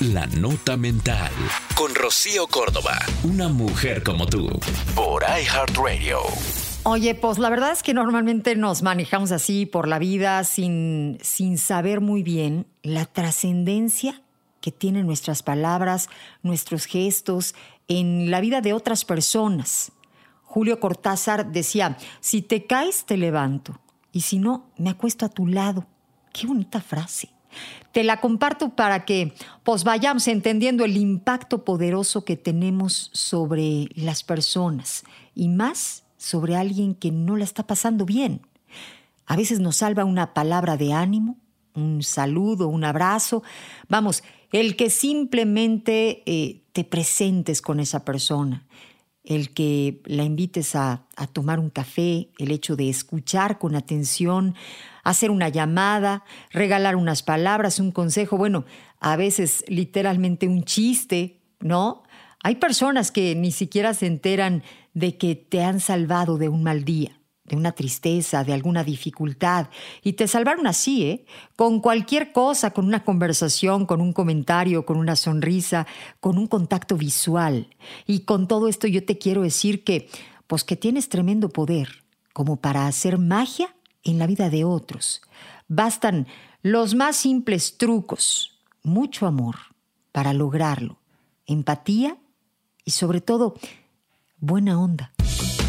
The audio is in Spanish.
La Nota Mental. Con Rocío Córdoba. Una mujer como tú. Por iHeartRadio. Oye, pues la verdad es que normalmente nos manejamos así por la vida sin, sin saber muy bien la trascendencia que tienen nuestras palabras, nuestros gestos en la vida de otras personas. Julio Cortázar decía, si te caes, te levanto, y si no, me acuesto a tu lado. Qué bonita frase. Te la comparto para que pues vayamos entendiendo el impacto poderoso que tenemos sobre las personas y más sobre alguien que no la está pasando bien. A veces nos salva una palabra de ánimo, un saludo, un abrazo. Vamos, el que simplemente eh, te presentes con esa persona, el que la invites a, a tomar un café, el hecho de escuchar con atención, hacer una llamada, regalar unas palabras, un consejo, bueno, a veces literalmente un chiste, ¿no? Hay personas que ni siquiera se enteran de que te han salvado de un mal día, de una tristeza, de alguna dificultad, y te salvaron así, ¿eh? Con cualquier cosa, con una conversación, con un comentario, con una sonrisa, con un contacto visual. Y con todo esto yo te quiero decir que, pues que tienes tremendo poder como para hacer magia en la vida de otros. Bastan los más simples trucos, mucho amor para lograrlo, empatía y sobre todo buena onda.